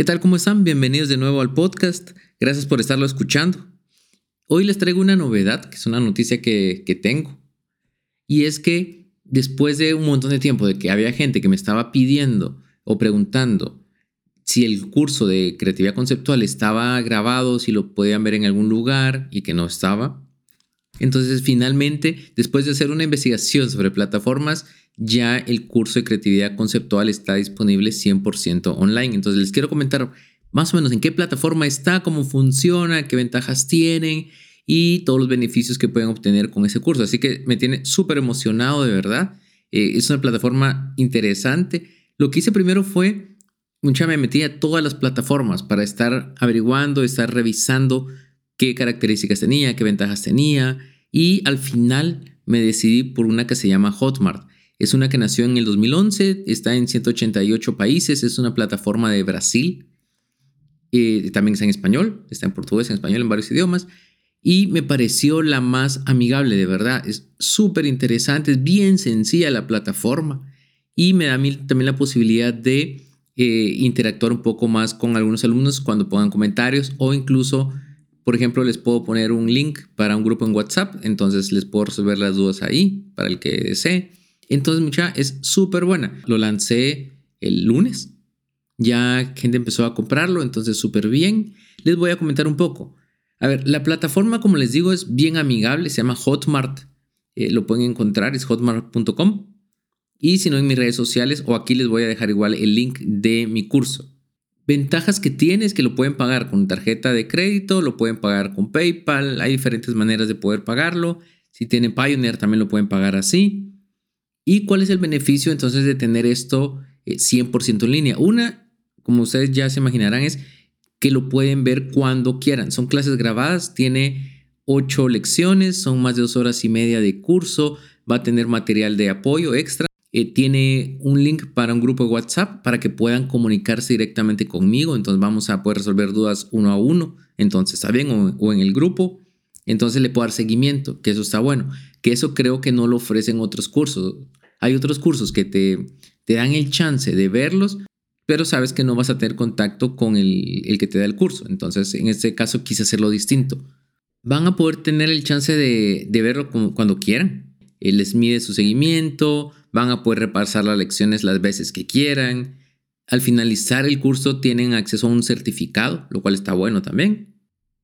¿Qué tal? ¿Cómo están? Bienvenidos de nuevo al podcast. Gracias por estarlo escuchando. Hoy les traigo una novedad, que es una noticia que, que tengo. Y es que después de un montón de tiempo de que había gente que me estaba pidiendo o preguntando si el curso de creatividad conceptual estaba grabado, si lo podían ver en algún lugar y que no estaba, entonces, finalmente, después de hacer una investigación sobre plataformas, ya el curso de creatividad conceptual está disponible 100% online. Entonces, les quiero comentar más o menos en qué plataforma está, cómo funciona, qué ventajas tienen y todos los beneficios que pueden obtener con ese curso. Así que me tiene súper emocionado de verdad. Eh, es una plataforma interesante. Lo que hice primero fue, mucha me metí a todas las plataformas para estar averiguando, estar revisando qué características tenía, qué ventajas tenía, y al final me decidí por una que se llama Hotmart. Es una que nació en el 2011, está en 188 países, es una plataforma de Brasil. Eh, también está en español, está en portugués, en español, en varios idiomas. Y me pareció la más amigable, de verdad. Es súper interesante, es bien sencilla la plataforma. Y me da también la posibilidad de eh, interactuar un poco más con algunos alumnos cuando pongan comentarios o incluso por ejemplo, les puedo poner un link para un grupo en WhatsApp, entonces les puedo resolver las dudas ahí para el que desee. Entonces, mucha, es súper buena. Lo lancé el lunes, ya gente empezó a comprarlo, entonces súper bien. Les voy a comentar un poco. A ver, la plataforma, como les digo, es bien amigable, se llama Hotmart. Eh, lo pueden encontrar, es hotmart.com. Y si no, en mis redes sociales o aquí les voy a dejar igual el link de mi curso. Ventajas que tiene es que lo pueden pagar con tarjeta de crédito, lo pueden pagar con PayPal, hay diferentes maneras de poder pagarlo. Si tienen Pioneer también lo pueden pagar así. ¿Y cuál es el beneficio entonces de tener esto 100% eh, en línea? Una, como ustedes ya se imaginarán, es que lo pueden ver cuando quieran. Son clases grabadas, tiene ocho lecciones, son más de dos horas y media de curso, va a tener material de apoyo extra. Eh, tiene un link para un grupo de WhatsApp para que puedan comunicarse directamente conmigo. Entonces vamos a poder resolver dudas uno a uno. Entonces está o, en el grupo. Entonces le puedo dar seguimiento, que eso está bueno. Que eso creo que no lo ofrecen otros cursos. Hay otros cursos que te, dan el chance de verlos, pero sabes que no vas a tener contacto con el, el que te da el curso. Entonces en este caso quise hacerlo distinto. Van a poder tener el chance de, de verlo cuando quieran. Él les mide su seguimiento, van a poder repasar las lecciones las veces que quieran. Al finalizar el curso tienen acceso a un certificado, lo cual está bueno también.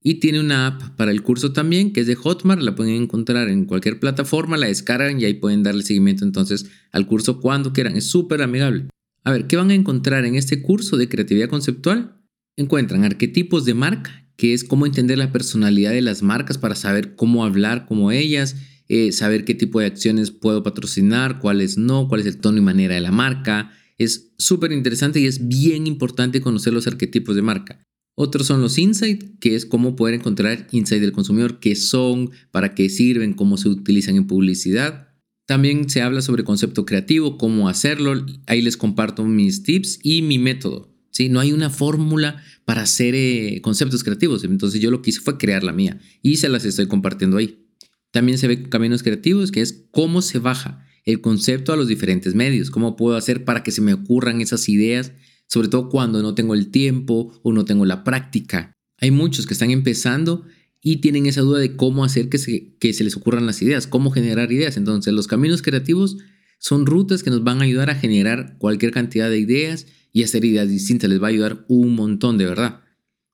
Y tiene una app para el curso también, que es de Hotmart, la pueden encontrar en cualquier plataforma, la descargan y ahí pueden darle seguimiento entonces al curso cuando quieran. Es súper amigable. A ver, ¿qué van a encontrar en este curso de creatividad conceptual? Encuentran arquetipos de marca, que es cómo entender la personalidad de las marcas para saber cómo hablar como ellas, eh, saber qué tipo de acciones puedo patrocinar, cuáles no, cuál es el tono y manera de la marca. Es súper interesante y es bien importante conocer los arquetipos de marca. Otros son los insights, que es cómo poder encontrar insights del consumidor, qué son, para qué sirven, cómo se utilizan en publicidad. También se habla sobre concepto creativo, cómo hacerlo. Ahí les comparto mis tips y mi método. ¿sí? No hay una fórmula para hacer eh, conceptos creativos. Entonces yo lo que hice fue crear la mía y se las estoy compartiendo ahí. También se ve caminos creativos, que es cómo se baja el concepto a los diferentes medios, cómo puedo hacer para que se me ocurran esas ideas, sobre todo cuando no tengo el tiempo o no tengo la práctica. Hay muchos que están empezando y tienen esa duda de cómo hacer que se, que se les ocurran las ideas, cómo generar ideas. Entonces, los caminos creativos son rutas que nos van a ayudar a generar cualquier cantidad de ideas y hacer ideas distintas. Les va a ayudar un montón, de verdad.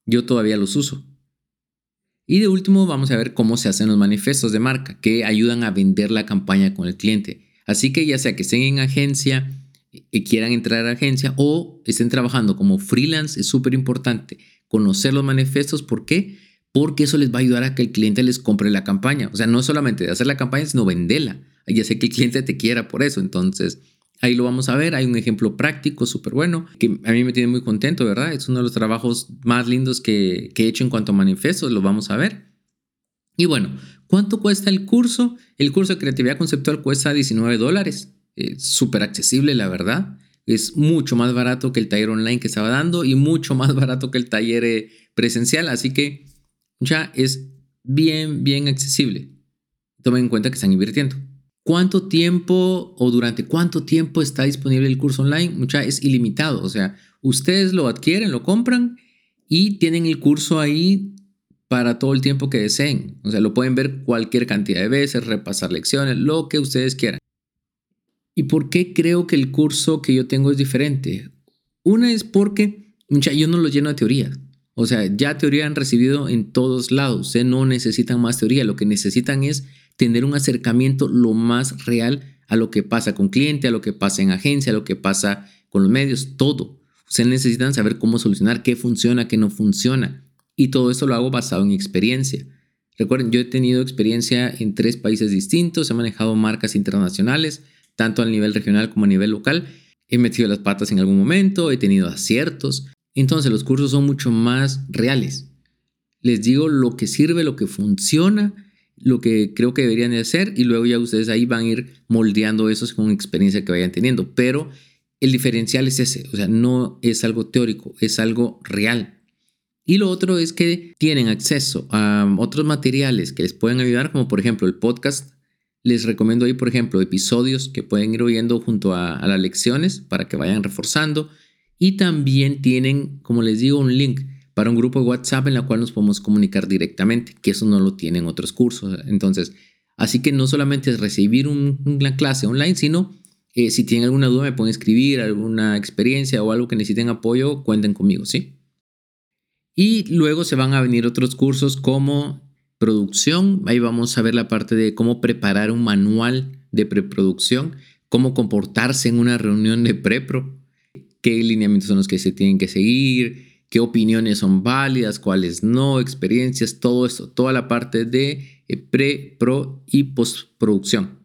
Yo todavía los uso. Y de último vamos a ver cómo se hacen los manifestos de marca que ayudan a vender la campaña con el cliente. Así que ya sea que estén en agencia y quieran entrar a agencia o estén trabajando como freelance, es súper importante conocer los manifestos. ¿Por qué? Porque eso les va a ayudar a que el cliente les compre la campaña. O sea, no solamente de hacer la campaña, sino venderla. Ya sé que el cliente te quiera por eso. Entonces, Ahí lo vamos a ver. Hay un ejemplo práctico súper bueno que a mí me tiene muy contento, ¿verdad? Es uno de los trabajos más lindos que, he hecho en cuanto a manifestos. Lo vamos a ver. Y bueno, ¿cuánto cuesta el curso? El curso de creatividad conceptual cuesta 19 dólares. Súper accesible, la verdad. Es mucho más barato que el taller online que estaba dando y mucho más barato que el taller eh, presencial. Así que ya es bien, bien accesible. Tomen en cuenta que están invirtiendo. ¿Cuánto tiempo o durante cuánto tiempo está disponible el curso online? Mucha es ilimitado, o sea, ustedes lo adquieren, lo compran y tienen el curso ahí para todo el tiempo que deseen. O sea, lo pueden ver cualquier cantidad de veces, repasar lecciones, lo que ustedes quieran. ¿Y por qué creo que el curso que yo tengo es diferente? Una es porque mucha, yo no lo lleno de teoría. O sea, ya teoría han recibido en todos lados. Ustedes no necesitan más teoría. Lo que necesitan es tener un acercamiento lo más real a lo que pasa con cliente, a lo que pasa en agencia, a lo que pasa con los medios, todo. Ustedes necesitan saber cómo solucionar, qué funciona, qué no funciona. Y todo eso lo hago basado en experiencia. Recuerden, yo he tenido experiencia en tres países distintos, he manejado marcas internacionales, tanto a nivel regional como a nivel local. He metido las patas en algún momento, he tenido aciertos. Entonces los cursos son mucho más reales. Les digo lo que sirve, lo que funciona lo que creo que deberían de hacer y luego ya ustedes ahí van a ir moldeando eso con experiencia que vayan teniendo. Pero el diferencial es ese, o sea, no es algo teórico, es algo real. Y lo otro es que tienen acceso a otros materiales que les pueden ayudar, como por ejemplo el podcast. Les recomiendo ahí, por ejemplo, episodios que pueden ir oyendo junto a, las lecciones para que vayan reforzando. Y también tienen, como les digo, un link para un grupo de WhatsApp en la cual nos podemos comunicar directamente, que eso no lo tienen otros cursos. Entonces, así que no solamente es recibir una clase online, sino eh, si tienen alguna duda me pueden escribir, alguna experiencia o algo que necesiten apoyo, cuenten conmigo, ¿sí? Y luego se van a venir otros cursos como producción, ahí vamos a ver la parte de cómo preparar un manual de preproducción, cómo comportarse en una reunión de prepro, qué lineamientos son los que se tienen que seguir, qué opiniones son válidas, cuáles no, experiencias, todo esto, toda la parte de eh, pre, pro y postproducción.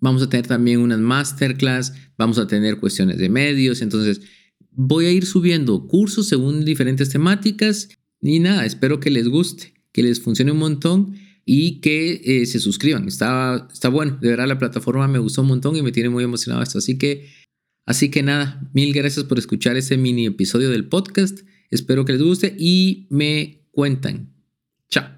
Vamos a tener también unas masterclass, vamos a tener cuestiones de medios, entonces voy a ir subiendo cursos según diferentes temáticas y nada, espero que les guste, que les funcione un montón y que eh, se suscriban. Está, está bueno, de verdad la plataforma me gustó un montón y me tiene muy emocionado esto, así que Así que nada, mil gracias por escuchar este mini episodio del podcast. Espero que les guste y me cuentan. Chao.